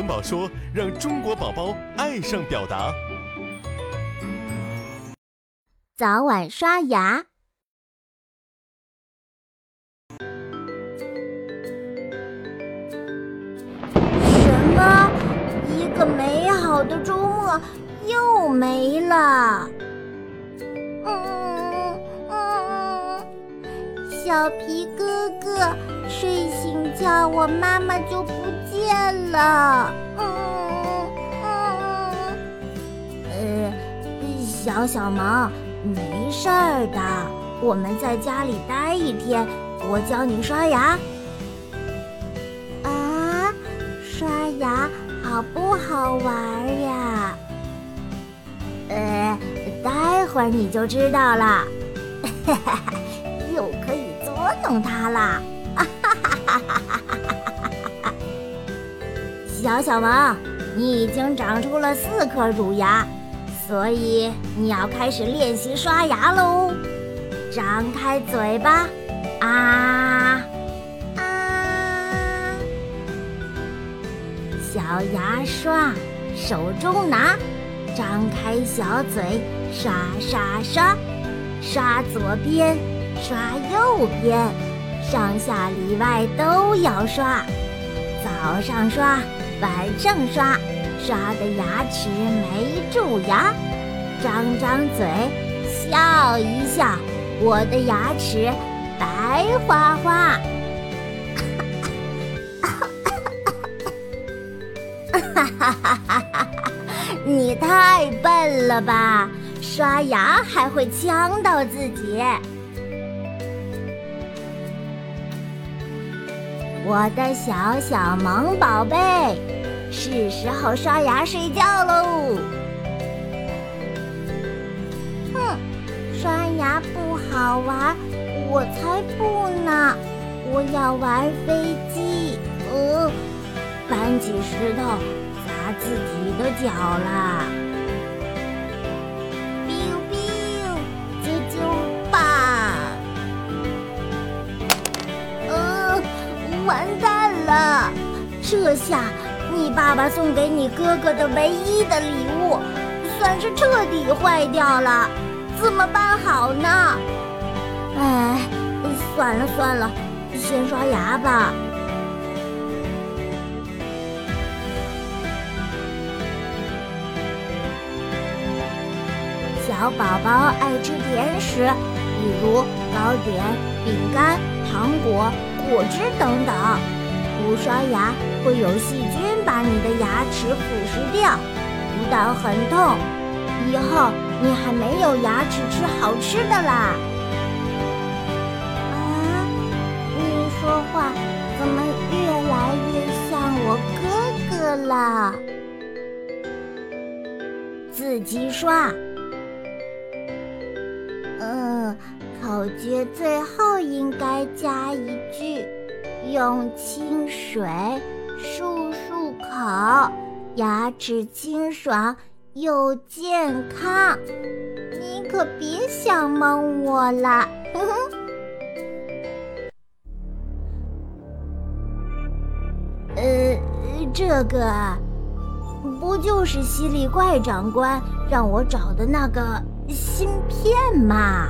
萌宝说，让中国宝宝爱上表达。早晚刷牙。什么？一个美好的周末又没了。嗯嗯，小皮哥哥睡醒觉，我妈妈就不见了。嗯嗯，呃，小小萌，没事儿的，我们在家里待一天，我教你刷牙。啊，刷牙好不好玩呀？呃，待会儿你就知道了。哈哈，又可以捉弄它了！哈哈哈哈哈哈！小小萌，你已经长出了四颗乳牙，所以你要开始练习刷牙喽。张开嘴巴，啊啊！小牙刷，手中拿。张开小嘴，刷刷刷，刷左边，刷右边，上下里外都要刷。早上刷，晚上刷，刷的牙齿没蛀牙。张张嘴，笑一笑，我的牙齿白花花。哈哈哈哈哈！你太笨了吧！刷牙还会呛到自己。我的小小萌宝贝，是时候刷牙睡觉喽。哼，刷牙不好玩，我才不呢！我要玩飞机，呃，搬起石头砸。自己的脚啦完蛋了！这下你爸爸送给你哥哥的唯一的礼物，算是彻底坏掉了，怎么办好呢？哎，算了算了，先刷牙吧。小宝宝爱吃甜食，比如糕点、饼干、糖果、果汁等等。不刷牙会有细菌把你的牙齿腐蚀掉，不但很痛，以后你还没有牙齿吃好吃的啦。啊，你说话怎么越来越像我哥哥了？自己刷。口诀最后应该加一句：用清水漱漱口，牙齿清爽又健康。你可别想蒙我了，呃，这个不就是犀利怪长官让我找的那个芯片吗